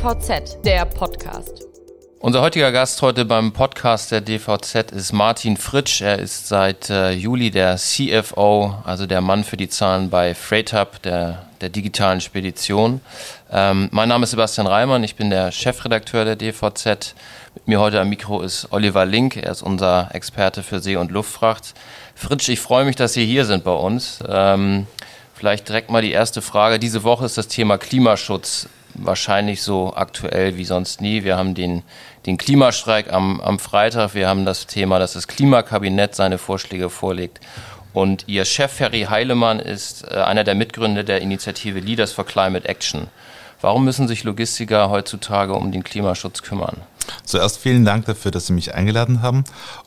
DVZ, der Podcast. Unser heutiger Gast heute beim Podcast der DVZ ist Martin Fritsch. Er ist seit äh, Juli der CFO, also der Mann für die Zahlen bei FreightHub, der, der digitalen Spedition. Ähm, mein Name ist Sebastian Reimann, ich bin der Chefredakteur der DVZ. Mit mir heute am Mikro ist Oliver Link, er ist unser Experte für See- und Luftfracht. Fritsch, ich freue mich, dass Sie hier sind bei uns. Ähm, vielleicht direkt mal die erste Frage. Diese Woche ist das Thema Klimaschutz wahrscheinlich so aktuell wie sonst nie. Wir haben den, den Klimastreik am, am Freitag. Wir haben das Thema, dass das Klimakabinett seine Vorschläge vorlegt. Und Ihr Chef Ferry Heilemann ist äh, einer der Mitgründer der Initiative Leaders for Climate Action. Warum müssen sich Logistiker heutzutage um den Klimaschutz kümmern? Zuerst vielen Dank dafür, dass Sie mich eingeladen haben.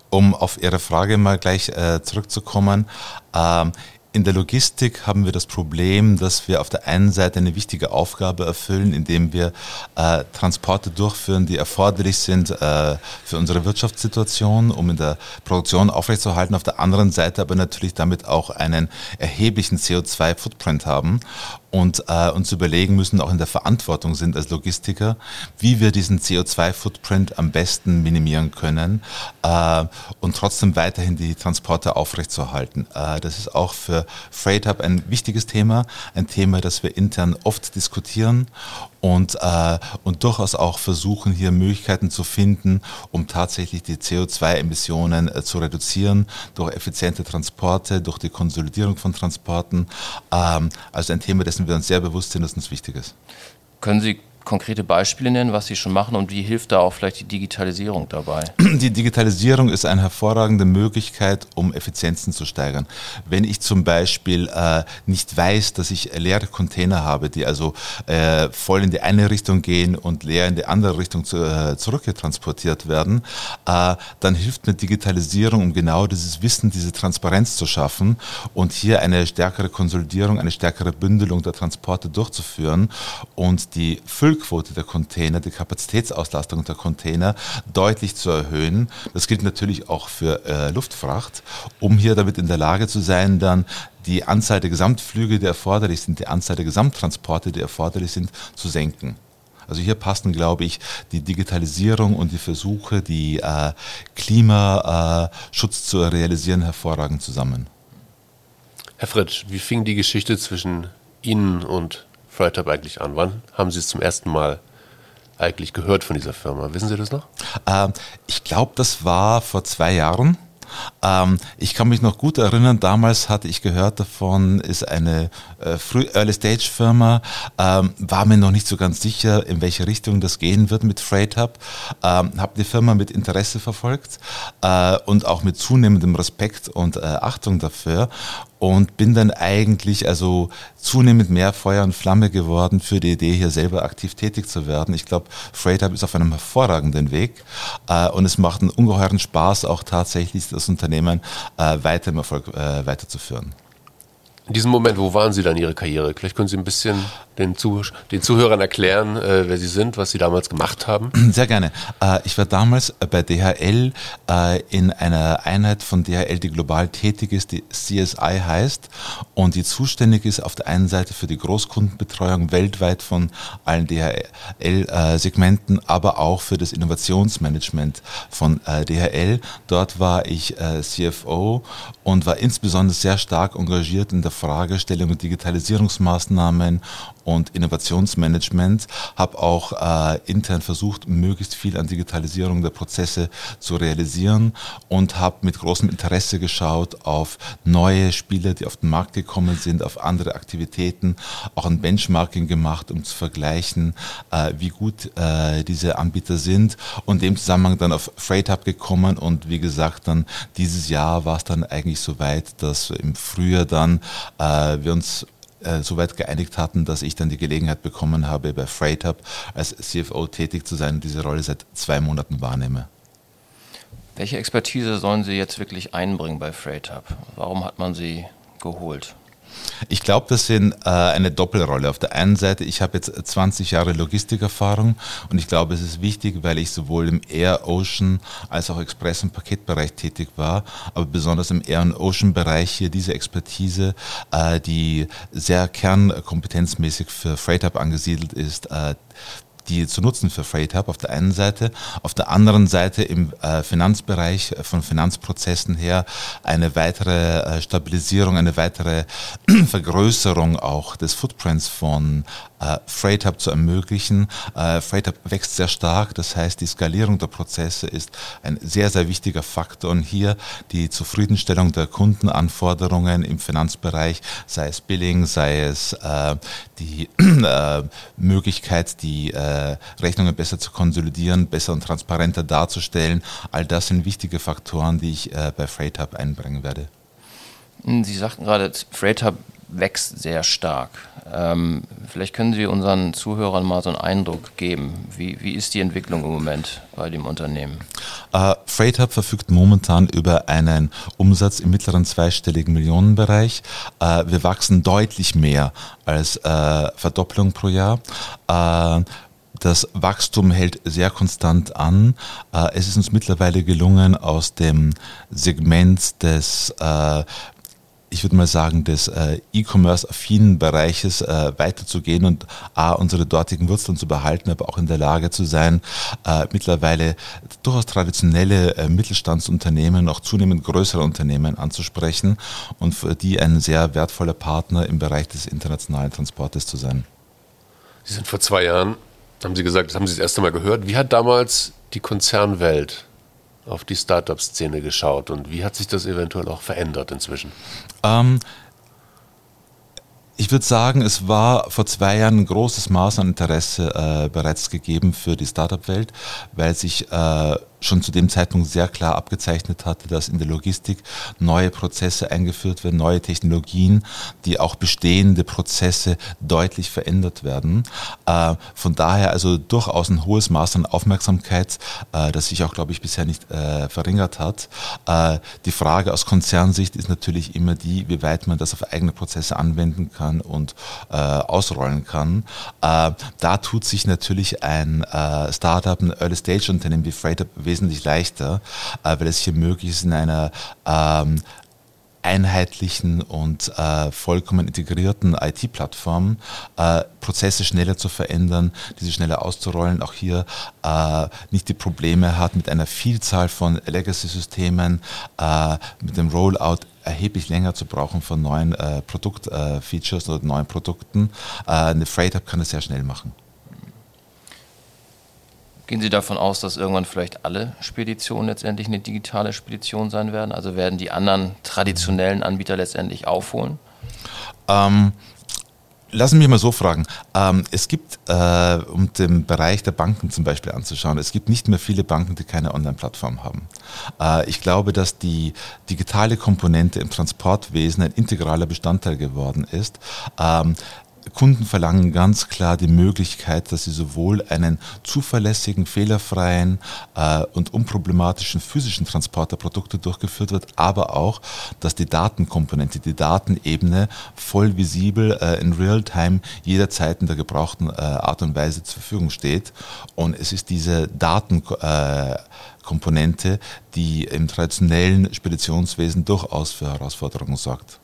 Um auf Ihre Frage mal gleich äh, zurückzukommen. Ähm, in der Logistik haben wir das Problem, dass wir auf der einen Seite eine wichtige Aufgabe erfüllen, indem wir äh, Transporte durchführen, die erforderlich sind äh, für unsere Wirtschaftssituation, um in der Produktion aufrechtzuerhalten. Auf der anderen Seite aber natürlich damit auch einen erheblichen CO2-Footprint haben und äh, uns überlegen müssen, auch in der Verantwortung sind als Logistiker, wie wir diesen CO2-Footprint am besten minimieren können äh, und trotzdem weiterhin die Transporte aufrechtzuerhalten. Äh, das ist auch für Freight Hub ein wichtiges Thema, ein Thema, das wir intern oft diskutieren und, äh, und durchaus auch versuchen, hier Möglichkeiten zu finden, um tatsächlich die CO2-Emissionen äh, zu reduzieren durch effiziente Transporte, durch die Konsolidierung von Transporten. Ähm, also ein Thema, dessen wir uns sehr bewusst sind, dass uns wichtig ist. Können Sie konkrete Beispiele nennen, was Sie schon machen und wie hilft da auch vielleicht die Digitalisierung dabei? Die Digitalisierung ist eine hervorragende Möglichkeit, um Effizienzen zu steigern. Wenn ich zum Beispiel äh, nicht weiß, dass ich leere Container habe, die also äh, voll in die eine Richtung gehen und leer in die andere Richtung zu, äh, zurückgetransportiert werden, äh, dann hilft mir Digitalisierung, um genau dieses Wissen, diese Transparenz zu schaffen und hier eine stärkere Konsolidierung, eine stärkere Bündelung der Transporte durchzuführen und die Füll Füllquote der Container, die Kapazitätsauslastung der Container deutlich zu erhöhen. Das gilt natürlich auch für äh, Luftfracht, um hier damit in der Lage zu sein, dann die Anzahl der Gesamtflüge, die erforderlich sind, die Anzahl der Gesamttransporte, die erforderlich sind, zu senken. Also hier passen, glaube ich, die Digitalisierung und die Versuche, die äh, Klimaschutz zu realisieren, hervorragend zusammen. Herr Fritsch, wie fing die Geschichte zwischen Ihnen und Freitag eigentlich an? Wann haben Sie es zum ersten Mal eigentlich gehört von dieser Firma? Wissen Sie das noch? Ähm, ich glaube, das war vor zwei Jahren. Ähm, ich kann mich noch gut erinnern, damals hatte ich gehört davon, ist eine äh, Early-Stage-Firma, ähm, war mir noch nicht so ganz sicher, in welche Richtung das gehen wird mit Freight Hub, ähm, habe die Firma mit Interesse verfolgt äh, und auch mit zunehmendem Respekt und äh, Achtung dafür und bin dann eigentlich also zunehmend mehr Feuer und Flamme geworden für die Idee, hier selber aktiv tätig zu werden. Ich glaube, Freight Hub ist auf einem hervorragenden Weg äh, und es macht einen ungeheuren Spaß, auch tatsächlich das Unternehmen äh, weiter im Erfolg äh, weiterzuführen. In diesem Moment, wo waren Sie dann Ihre Karriere? Vielleicht können Sie ein bisschen den, Zuh den Zuhörern erklären, äh, wer Sie sind, was Sie damals gemacht haben. Sehr gerne. Äh, ich war damals bei DHL äh, in einer Einheit von DHL, die global tätig ist, die CSI heißt und die zuständig ist auf der einen Seite für die Großkundenbetreuung weltweit von allen DHL-Segmenten, aber auch für das Innovationsmanagement von äh, DHL. Dort war ich äh, CFO und war insbesondere sehr stark engagiert in der Fragestellung und Digitalisierungsmaßnahmen und Innovationsmanagement, habe auch äh, intern versucht, möglichst viel an Digitalisierung der Prozesse zu realisieren und habe mit großem Interesse geschaut auf neue Spiele, die auf den Markt gekommen sind, auf andere Aktivitäten, auch ein Benchmarking gemacht, um zu vergleichen, äh, wie gut äh, diese Anbieter sind und dem Zusammenhang dann auf Freight Hub gekommen und wie gesagt dann dieses Jahr war es dann eigentlich so weit, dass im Frühjahr dann äh, wir uns äh, so weit geeinigt hatten, dass ich dann die Gelegenheit bekommen habe, bei Freight Hub als CFO tätig zu sein und diese Rolle seit zwei Monaten wahrnehme. Welche Expertise sollen Sie jetzt wirklich einbringen bei Freight Hub? Warum hat man sie geholt? Ich glaube, das sind äh, eine Doppelrolle. Auf der einen Seite, ich habe jetzt 20 Jahre Logistikerfahrung und ich glaube, es ist wichtig, weil ich sowohl im Air, Ocean als auch Express- und Paketbereich tätig war, aber besonders im Air- und Ocean-Bereich hier diese Expertise, äh, die sehr kernkompetenzmäßig für Freight Hub angesiedelt ist, äh, die zu nutzen für Freight Hub auf der einen Seite, auf der anderen Seite im äh, Finanzbereich von Finanzprozessen her eine weitere äh, Stabilisierung, eine weitere Vergrößerung auch des Footprints von äh, Freight Hub zu ermöglichen. Äh, Freight Hub wächst sehr stark, das heißt die Skalierung der Prozesse ist ein sehr, sehr wichtiger Faktor und hier die Zufriedenstellung der Kundenanforderungen im Finanzbereich, sei es Billing, sei es äh, die äh, Möglichkeit, die äh, Rechnungen besser zu konsolidieren, besser und transparenter darzustellen. All das sind wichtige Faktoren, die ich äh, bei Freight Hub einbringen werde. Sie sagten gerade, Freight Hub wächst sehr stark. Ähm, vielleicht können Sie unseren Zuhörern mal so einen Eindruck geben. Wie, wie ist die Entwicklung im Moment bei dem Unternehmen? Äh, Freight Hub verfügt momentan über einen Umsatz im mittleren zweistelligen Millionenbereich. Äh, wir wachsen deutlich mehr als äh, Verdopplung pro Jahr. Äh, das Wachstum hält sehr konstant an. Äh, es ist uns mittlerweile gelungen, aus dem Segment des äh, ich würde mal sagen, des äh, E-Commerce-affinen Bereiches äh, weiterzugehen und A, unsere dortigen Wurzeln zu behalten, aber auch in der Lage zu sein, äh, mittlerweile durchaus traditionelle äh, Mittelstandsunternehmen, auch zunehmend größere Unternehmen anzusprechen und für die ein sehr wertvoller Partner im Bereich des internationalen Transportes zu sein. Sie sind vor zwei Jahren, haben Sie gesagt, das haben Sie das erste Mal gehört. Wie hat damals die Konzernwelt auf die Startup-Szene geschaut und wie hat sich das eventuell auch verändert inzwischen? Ähm, ich würde sagen, es war vor zwei Jahren ein großes Maß an Interesse äh, bereits gegeben für die Startup-Welt, weil sich äh, schon zu dem Zeitpunkt sehr klar abgezeichnet hatte, dass in der Logistik neue Prozesse eingeführt werden, neue Technologien, die auch bestehende Prozesse deutlich verändert werden. Äh, von daher also durchaus ein hohes Maß an Aufmerksamkeit, äh, das sich auch, glaube ich, bisher nicht äh, verringert hat. Die Frage aus Konzernsicht ist natürlich immer die, wie weit man das auf eigene Prozesse anwenden kann und ausrollen kann. Da tut sich natürlich ein Startup, ein Early-Stage-Unternehmen wie Freighter wesentlich leichter, äh, weil es hier möglich ist, in einer ähm, einheitlichen und äh, vollkommen integrierten IT-Plattform äh, Prozesse schneller zu verändern, diese schneller auszurollen, auch hier äh, nicht die Probleme hat mit einer Vielzahl von Legacy-Systemen, äh, mit dem Rollout erheblich länger zu brauchen von neuen äh, Produktfeatures oder neuen Produkten. Eine Freight Hub kann das sehr schnell machen. Gehen Sie davon aus, dass irgendwann vielleicht alle Speditionen letztendlich eine digitale Spedition sein werden? Also werden die anderen traditionellen Anbieter letztendlich aufholen? Ähm, Lassen Sie mich mal so fragen. Ähm, es gibt, äh, um den Bereich der Banken zum Beispiel anzuschauen, es gibt nicht mehr viele Banken, die keine Online-Plattform haben. Äh, ich glaube, dass die digitale Komponente im Transportwesen ein integraler Bestandteil geworden ist. Ähm, Kunden verlangen ganz klar die Möglichkeit, dass sie sowohl einen zuverlässigen, fehlerfreien äh, und unproblematischen physischen Transport der Produkte durchgeführt wird, aber auch, dass die Datenkomponente, die Datenebene voll visibel äh, in Realtime jederzeit in der gebrauchten äh, Art und Weise zur Verfügung steht. Und es ist diese Datenkomponente, die im traditionellen Speditionswesen durchaus für Herausforderungen sorgt.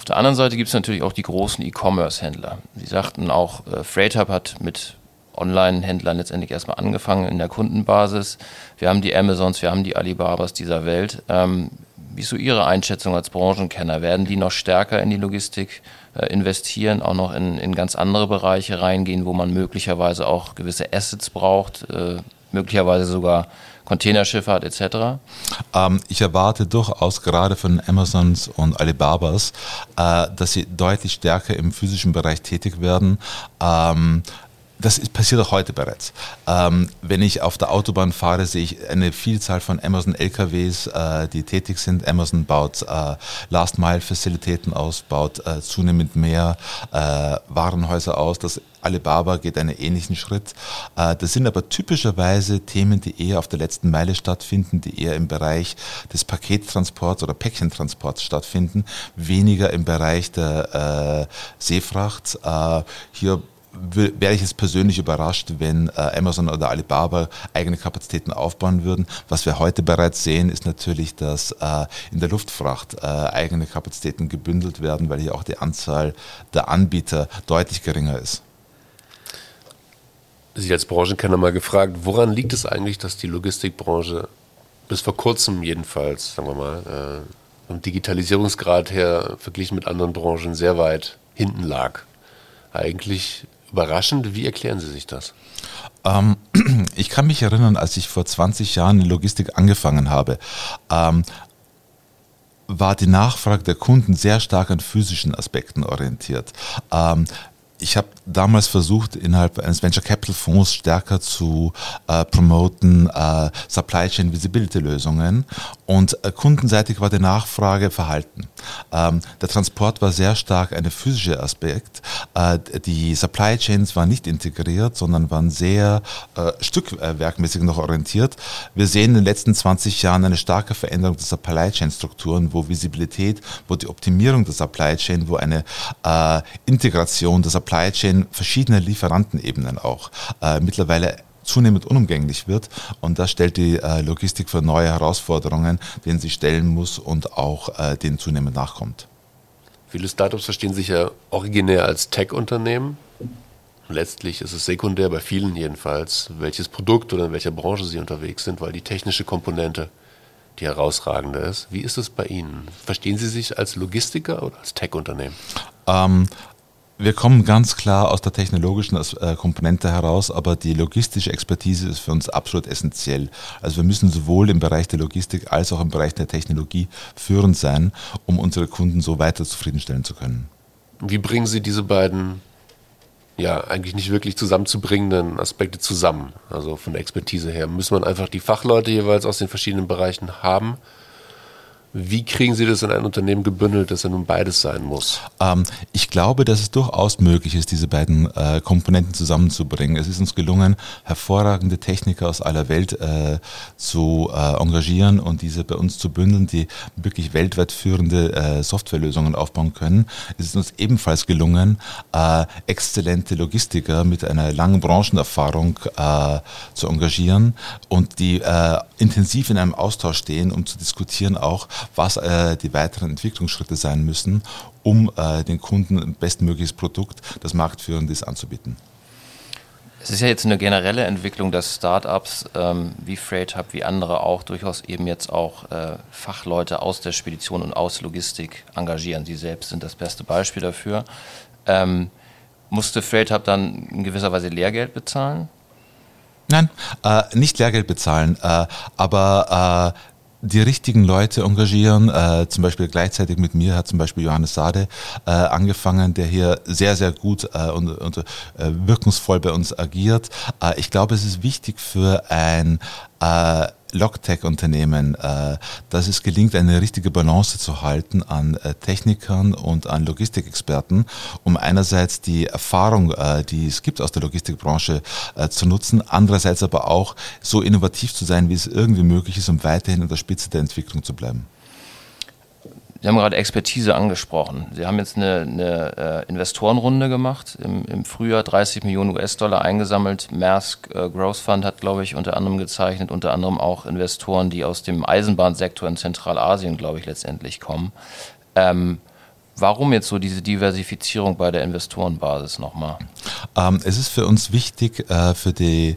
Auf der anderen Seite gibt es natürlich auch die großen E-Commerce-Händler. Sie sagten auch, äh, FreightHub hat mit Online-Händlern letztendlich erstmal angefangen in der Kundenbasis. Wir haben die Amazons, wir haben die Alibabas dieser Welt. Ähm, wie ist so Ihre Einschätzung als Branchenkenner? Werden die noch stärker in die Logistik äh, investieren, auch noch in, in ganz andere Bereiche reingehen, wo man möglicherweise auch gewisse Assets braucht, äh, möglicherweise sogar Containerschifffahrt etc.? Ähm, ich erwarte durchaus gerade von Amazons und Alibabas, äh, dass sie deutlich stärker im physischen Bereich tätig werden. Ähm, das ist, passiert auch heute bereits. Ähm, wenn ich auf der Autobahn fahre, sehe ich eine Vielzahl von Amazon LKWs, äh, die tätig sind. Amazon baut äh, Last Mile Facilitäten aus, baut äh, zunehmend mehr äh, Warenhäuser aus. Das Alibaba geht einen ähnlichen Schritt. Äh, das sind aber typischerweise Themen, die eher auf der letzten Meile stattfinden, die eher im Bereich des Pakettransports oder Päckchentransports stattfinden, weniger im Bereich der äh, Seefracht. Hier wäre ich jetzt persönlich überrascht, wenn äh, Amazon oder Alibaba eigene Kapazitäten aufbauen würden. Was wir heute bereits sehen, ist natürlich, dass äh, in der Luftfracht äh, eigene Kapazitäten gebündelt werden, weil hier auch die Anzahl der Anbieter deutlich geringer ist. Sie als Branchenkenner mal gefragt, woran liegt es eigentlich, dass die Logistikbranche bis vor kurzem jedenfalls, sagen wir mal, vom Digitalisierungsgrad her verglichen mit anderen Branchen sehr weit hinten lag? Eigentlich überraschend. Wie erklären Sie sich das? Ähm, ich kann mich erinnern, als ich vor 20 Jahren in Logistik angefangen habe, ähm, war die Nachfrage der Kunden sehr stark an physischen Aspekten orientiert. Ähm, ich habe damals versucht, innerhalb eines Venture Capital Fonds stärker zu äh, promoten äh, Supply Chain Visibility Lösungen und äh, kundenseitig war die Nachfrage verhalten. Ähm, der Transport war sehr stark ein physischer Aspekt. Äh, die Supply Chains waren nicht integriert, sondern waren sehr äh, stückwerkmäßig noch orientiert. Wir sehen in den letzten 20 Jahren eine starke Veränderung der Supply Chain Strukturen, wo Visibilität, wo die Optimierung der Supply Chain, wo eine äh, Integration der Supply Chain verschiedener Lieferantenebenen auch äh, mittlerweile zunehmend unumgänglich wird. Und das stellt die äh, Logistik für neue Herausforderungen, denen sie stellen muss und auch äh, denen zunehmend nachkommt. Viele Startups verstehen sich ja originär als Tech-Unternehmen. Letztlich ist es sekundär, bei vielen jedenfalls, welches Produkt oder in welcher Branche sie unterwegs sind, weil die technische Komponente die herausragende ist. Wie ist es bei Ihnen? Verstehen Sie sich als Logistiker oder als Tech-Unternehmen? Ähm, wir kommen ganz klar aus der technologischen äh, Komponente heraus, aber die logistische Expertise ist für uns absolut essentiell. Also wir müssen sowohl im Bereich der Logistik als auch im Bereich der Technologie führend sein, um unsere Kunden so weiter zufriedenstellen zu können. Wie bringen Sie diese beiden ja eigentlich nicht wirklich zusammenzubringenden Aspekte zusammen? Also von der Expertise her. Muss man einfach die Fachleute jeweils aus den verschiedenen Bereichen haben? Wie kriegen Sie das in ein Unternehmen gebündelt, dass er nun beides sein muss? Ähm, ich glaube, dass es durchaus möglich ist, diese beiden äh, Komponenten zusammenzubringen. Es ist uns gelungen, hervorragende Techniker aus aller Welt äh, zu äh, engagieren und diese bei uns zu bündeln, die wirklich weltweit führende äh, Softwarelösungen aufbauen können. Es ist uns ebenfalls gelungen, äh, exzellente Logistiker mit einer langen Branchenerfahrung äh, zu engagieren und die intensiv in einem Austausch stehen, um zu diskutieren auch, was äh, die weiteren Entwicklungsschritte sein müssen, um äh, den Kunden ein bestmögliches Produkt, das marktführend ist, anzubieten. Es ist ja jetzt eine generelle Entwicklung, dass Startups ähm, wie Freight Hub, wie andere auch durchaus eben jetzt auch äh, Fachleute aus der Spedition und aus Logistik engagieren. Sie selbst sind das beste Beispiel dafür. Ähm, musste Freight Hub dann in gewisser Weise Lehrgeld bezahlen? Nein, äh, nicht Lehrgeld bezahlen, äh, aber äh, die richtigen Leute engagieren. Äh, zum Beispiel gleichzeitig mit mir hat zum Beispiel Johannes Sade äh, angefangen, der hier sehr, sehr gut äh, und, und äh, wirkungsvoll bei uns agiert. Äh, ich glaube, es ist wichtig für ein äh, Logtech-Unternehmen, äh, dass es gelingt, eine richtige Balance zu halten an äh, Technikern und an Logistikexperten, um einerseits die Erfahrung, äh, die es gibt aus der Logistikbranche, äh, zu nutzen, andererseits aber auch so innovativ zu sein, wie es irgendwie möglich ist, um weiterhin an der Spitze der Entwicklung zu bleiben. Sie haben gerade Expertise angesprochen. Sie haben jetzt eine, eine äh, Investorenrunde gemacht, im, im, Frühjahr 30 Millionen US-Dollar eingesammelt. Maersk äh, Growth Fund hat, glaube ich, unter anderem gezeichnet, unter anderem auch Investoren, die aus dem Eisenbahnsektor in Zentralasien, glaube ich, letztendlich kommen. Ähm, warum jetzt so diese Diversifizierung bei der Investorenbasis nochmal? Ähm, es ist für uns wichtig, äh, für die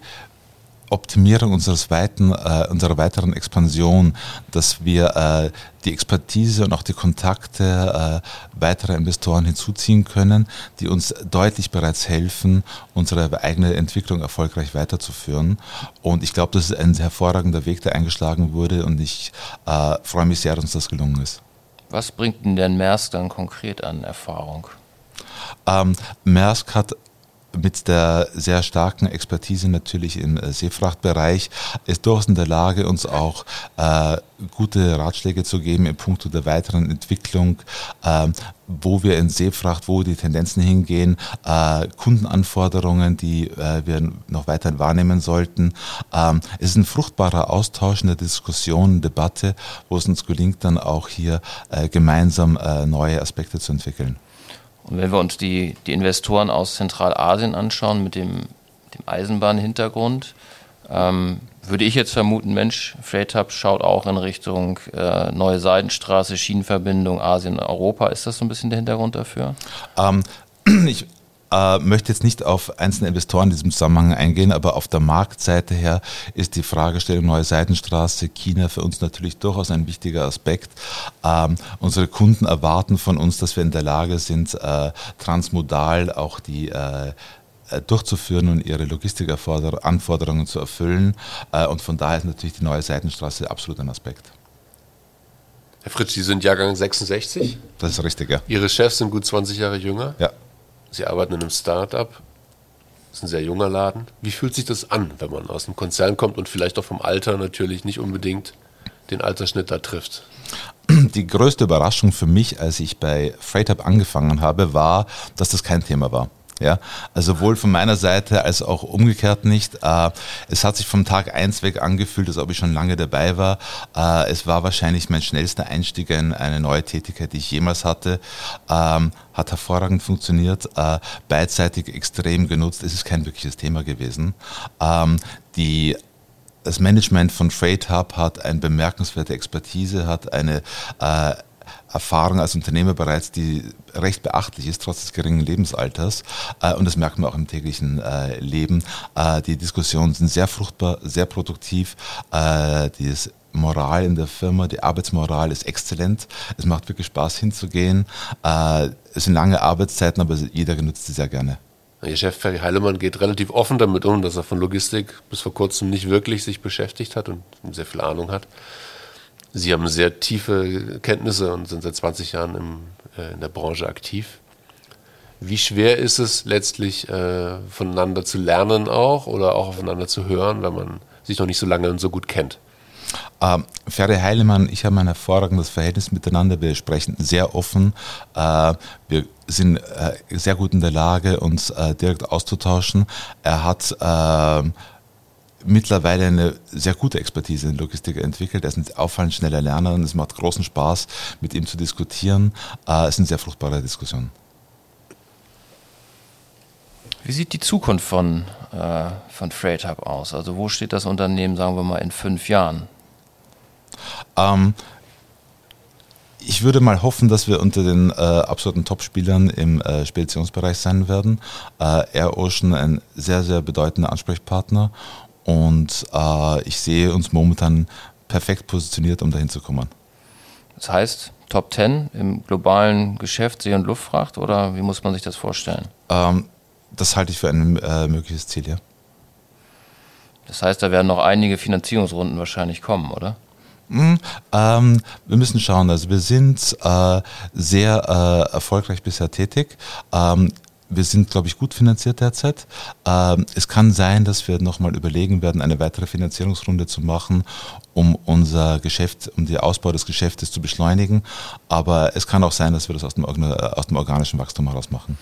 Optimierung unseres weiten, äh, unserer weiteren Expansion, dass wir äh, die Expertise und auch die Kontakte äh, weiterer Investoren hinzuziehen können, die uns deutlich bereits helfen, unsere eigene Entwicklung erfolgreich weiterzuführen. Und ich glaube, das ist ein hervorragender Weg, der eingeschlagen wurde und ich äh, freue mich sehr, dass uns das gelungen ist. Was bringt denn denn Maersk dann konkret an Erfahrung? Ähm, Maersk hat mit der sehr starken Expertise natürlich im äh, Seefrachtbereich ist durchaus in der Lage, uns auch äh, gute Ratschläge zu geben im Punkt der weiteren Entwicklung, äh, wo wir in Seefracht, wo die Tendenzen hingehen, äh, Kundenanforderungen, die äh, wir noch weiter wahrnehmen sollten. Ähm, es ist ein fruchtbarer Austausch in der Diskussion, Debatte, wo es uns gelingt, dann auch hier äh, gemeinsam neue Aspekte zu entwickeln. Und wenn wir uns die, die Investoren aus Zentralasien anschauen mit dem, dem Eisenbahnhintergrund, ähm, würde ich jetzt vermuten, Mensch, Freight Hub schaut auch in Richtung äh, neue Seidenstraße, Schienenverbindung Asien, Europa. Ist das so ein bisschen der Hintergrund dafür? Ähm, ich äh, möchte jetzt nicht auf einzelne Investoren in diesem Zusammenhang eingehen, aber auf der Marktseite her ist die Fragestellung Neue Seitenstraße, China für uns natürlich durchaus ein wichtiger Aspekt. Ähm, unsere Kunden erwarten von uns, dass wir in der Lage sind, äh, transmodal auch die äh, äh, durchzuführen und ihre Logistikanforderungen zu erfüllen. Äh, und von daher ist natürlich die neue Seitenstraße absolut ein Aspekt. Herr Fritsch, Sie sind Jahrgang 66. Das ist richtig, ja. Ihre Chefs sind gut 20 Jahre jünger. Ja. Sie arbeiten in einem Start-up. Das ist ein sehr junger Laden. Wie fühlt sich das an, wenn man aus einem Konzern kommt und vielleicht auch vom Alter natürlich nicht unbedingt den Altersschnitt da trifft? Die größte Überraschung für mich, als ich bei FreightUp angefangen habe, war, dass das kein Thema war. Ja, also sowohl von meiner Seite als auch umgekehrt nicht. Äh, es hat sich vom Tag eins weg angefühlt, als ob ich schon lange dabei war. Äh, es war wahrscheinlich mein schnellster Einstieg in eine neue Tätigkeit, die ich jemals hatte. Ähm, hat hervorragend funktioniert, äh, beidseitig extrem genutzt. Es ist kein wirkliches Thema gewesen. Ähm, die das Management von Freight Hub hat eine bemerkenswerte Expertise, hat eine äh, Erfahrung als Unternehmer bereits, die recht beachtlich ist, trotz des geringen Lebensalters. Äh, und das merkt man auch im täglichen äh, Leben. Äh, die Diskussionen sind sehr fruchtbar, sehr produktiv. Die Moral in der Firma, die Arbeitsmoral ist exzellent. Es macht wirklich Spaß hinzugehen. Es sind lange Arbeitszeiten, aber jeder genutzt sie sehr gerne. Ihr Chef Ferry Heilemann geht relativ offen damit um, dass er von Logistik bis vor kurzem nicht wirklich sich beschäftigt hat und sehr viel Ahnung hat. Sie haben sehr tiefe Kenntnisse und sind seit 20 Jahren im, äh, in der Branche aktiv. Wie schwer ist es letztlich äh, voneinander zu lernen auch oder auch aufeinander zu hören, wenn man sich noch nicht so lange und so gut kennt? Ähm, Ferry Heilemann, ich habe ein hervorragendes Verhältnis miteinander. Wir sprechen sehr offen. Äh, wir sind äh, sehr gut in der Lage, uns äh, direkt auszutauschen. Er hat äh, mittlerweile eine sehr gute Expertise in Logistik entwickelt. Er ist ein auffallend schneller Lerner und es macht großen Spaß, mit ihm zu diskutieren. Äh, es sind sehr fruchtbare Diskussionen. Wie sieht die Zukunft von, äh, von Freight Hub aus? Also wo steht das Unternehmen, sagen wir mal, in fünf Jahren? Ähm, ich würde mal hoffen, dass wir unter den äh, absoluten Top-Spielern im äh, Speditionsbereich sein werden. Äh, Air Ocean ein sehr, sehr bedeutender Ansprechpartner und äh, ich sehe uns momentan perfekt positioniert, um dahin zu kommen. Das heißt, Top 10 im globalen Geschäft See- und Luftfracht oder wie muss man sich das vorstellen? Ähm, das halte ich für ein äh, mögliches Ziel, ja. Das heißt, da werden noch einige Finanzierungsrunden wahrscheinlich kommen, oder? Mm, ähm, wir müssen schauen. Also wir sind äh, sehr äh, erfolgreich bisher tätig. Ähm, wir sind, glaube ich, gut finanziert derzeit. Ähm, es kann sein, dass wir nochmal überlegen werden, eine weitere Finanzierungsrunde zu machen, um unser Geschäft, um den Ausbau des Geschäftes zu beschleunigen. Aber es kann auch sein, dass wir das aus dem, aus dem organischen Wachstum heraus machen.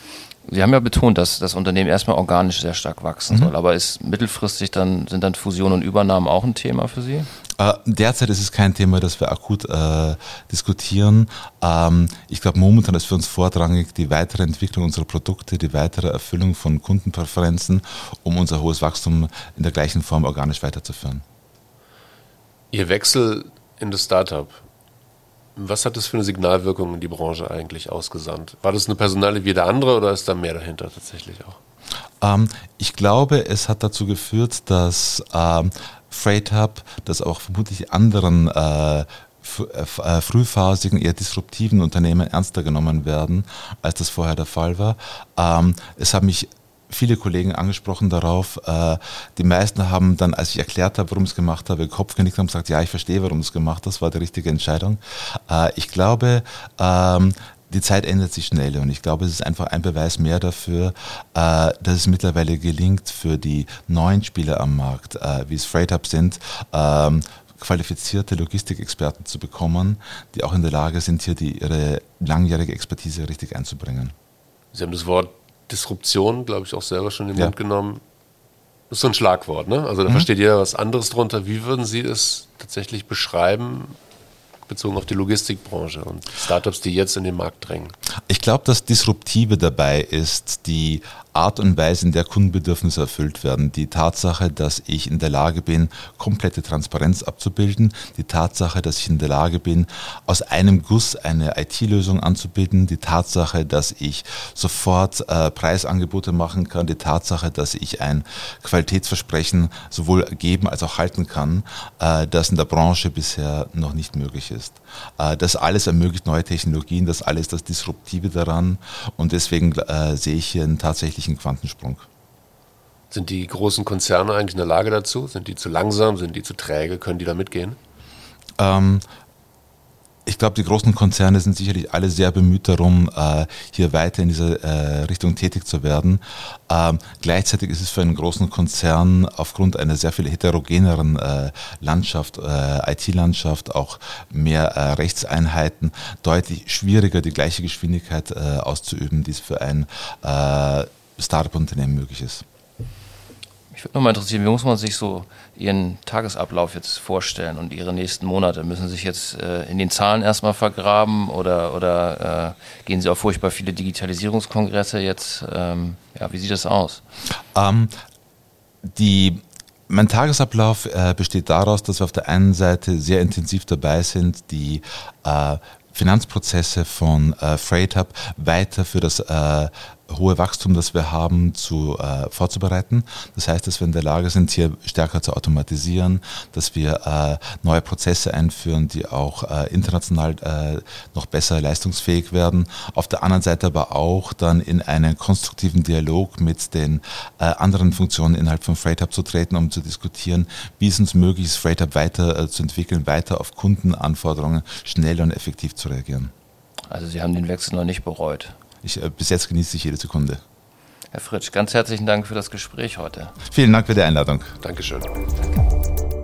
Sie haben ja betont, dass das Unternehmen erstmal organisch sehr stark wachsen mhm. soll, aber ist mittelfristig dann, sind dann Fusionen und Übernahmen auch ein Thema für Sie? Äh, derzeit ist es kein Thema, das wir akut äh, diskutieren. Ähm, ich glaube, momentan ist für uns vorrangig die weitere Entwicklung unserer Produkte, die weitere Erfüllung von Kundenpräferenzen, um unser hohes Wachstum in der gleichen Form organisch weiterzuführen. Ihr Wechsel in das Startup, was hat das für eine Signalwirkung in die Branche eigentlich ausgesandt? War das eine Personale wie jeder andere oder ist da mehr dahinter tatsächlich auch? Ähm, ich glaube, es hat dazu geführt, dass ähm, Freight Hub, dass auch vermutlich anderen äh, äh, frühphasigen, eher disruptiven Unternehmen ernster genommen werden, als das vorher der Fall war. Ähm, es haben mich viele Kollegen angesprochen darauf. Äh, die meisten haben dann, als ich erklärt habe, warum ich es gemacht habe, Kopf genickt und gesagt, ja, ich verstehe, warum du es gemacht hast, war die richtige Entscheidung. Äh, ich glaube, ähm, die Zeit ändert sich schnell und ich glaube, es ist einfach ein Beweis mehr dafür, äh, dass es mittlerweile gelingt, für die neuen Spieler am Markt, wie es Freight Hub sind, ähm, qualifizierte Logistikexperten zu bekommen, die auch in der Lage sind, hier die, ihre langjährige Expertise richtig einzubringen. Sie haben das Wort Disruption, glaube ich, auch selber schon in den ja. Mund genommen. Das ist so ein Schlagwort, ne? Also da mhm. versteht jeder was anderes drunter. Wie würden Sie es tatsächlich beschreiben, bezogen auf die Logistikbranche und Startups, die jetzt in den Markt drängen? Ich glaube, das Disruptive dabei ist die Art und Weise, in der Kundenbedürfnisse erfüllt werden. Die Tatsache, dass ich in der Lage bin, komplette Transparenz abzubilden. Die Tatsache, dass ich in der Lage bin, aus einem Guss eine IT-Lösung anzubieten. Die Tatsache, dass ich sofort äh, Preisangebote machen kann. Die Tatsache, dass ich ein Qualitätsversprechen sowohl geben als auch halten kann, äh, das in der Branche bisher noch nicht möglich ist. Äh, das alles ermöglicht neue Technologien. Das alles das Disruptive daran. Und deswegen äh, sehe ich hier einen tatsächlichen Quantensprung. Sind die großen Konzerne eigentlich in der Lage dazu? Sind die zu langsam? Sind die zu träge? Können die da mitgehen? Ähm, ich glaube, die großen Konzerne sind sicherlich alle sehr bemüht darum, äh, hier weiter in dieser äh, Richtung tätig zu werden. Ähm, gleichzeitig ist es für einen großen Konzern aufgrund einer sehr viel heterogeneren äh, Landschaft, IT-Landschaft, auch mehr Rechtseinheiten, deutlich schwieriger, die gleiche Geschwindigkeit auszuüben, die es für ein Startup-Unternehmen möglich ist. Mich würde nochmal interessieren, wie muss man sich so Ihren Tagesablauf jetzt vorstellen und Ihre nächsten Monate? Müssen Sie sich jetzt äh, in den Zahlen erstmal vergraben oder, oder äh, gehen Sie auf furchtbar viele Digitalisierungskongresse jetzt? Ähm, ja, wie sieht das aus? Ähm, die mein Tagesablauf äh, besteht daraus, dass wir auf der einen Seite sehr intensiv dabei sind, die äh, Finanzprozesse von äh, Freight Hub weiter für das äh, hohe Wachstum, das wir haben, zu, äh, vorzubereiten. Das heißt, dass wir in der Lage sind, hier stärker zu automatisieren, dass wir äh, neue Prozesse einführen, die auch äh, international äh, noch besser leistungsfähig werden. Auf der anderen Seite aber auch dann in einen konstruktiven Dialog mit den äh, anderen Funktionen innerhalb von FreightHub zu treten, um zu diskutieren, wie es uns möglich ist, FreightHub weiter äh, zu entwickeln, weiter auf Kundenanforderungen schnell und effektiv zu reagieren. Also Sie haben den Wechsel noch nicht bereut. Ich, äh, bis jetzt genieße ich jede Sekunde. Herr Fritsch, ganz herzlichen Dank für das Gespräch heute. Vielen Dank für die Einladung. Dankeschön. Danke.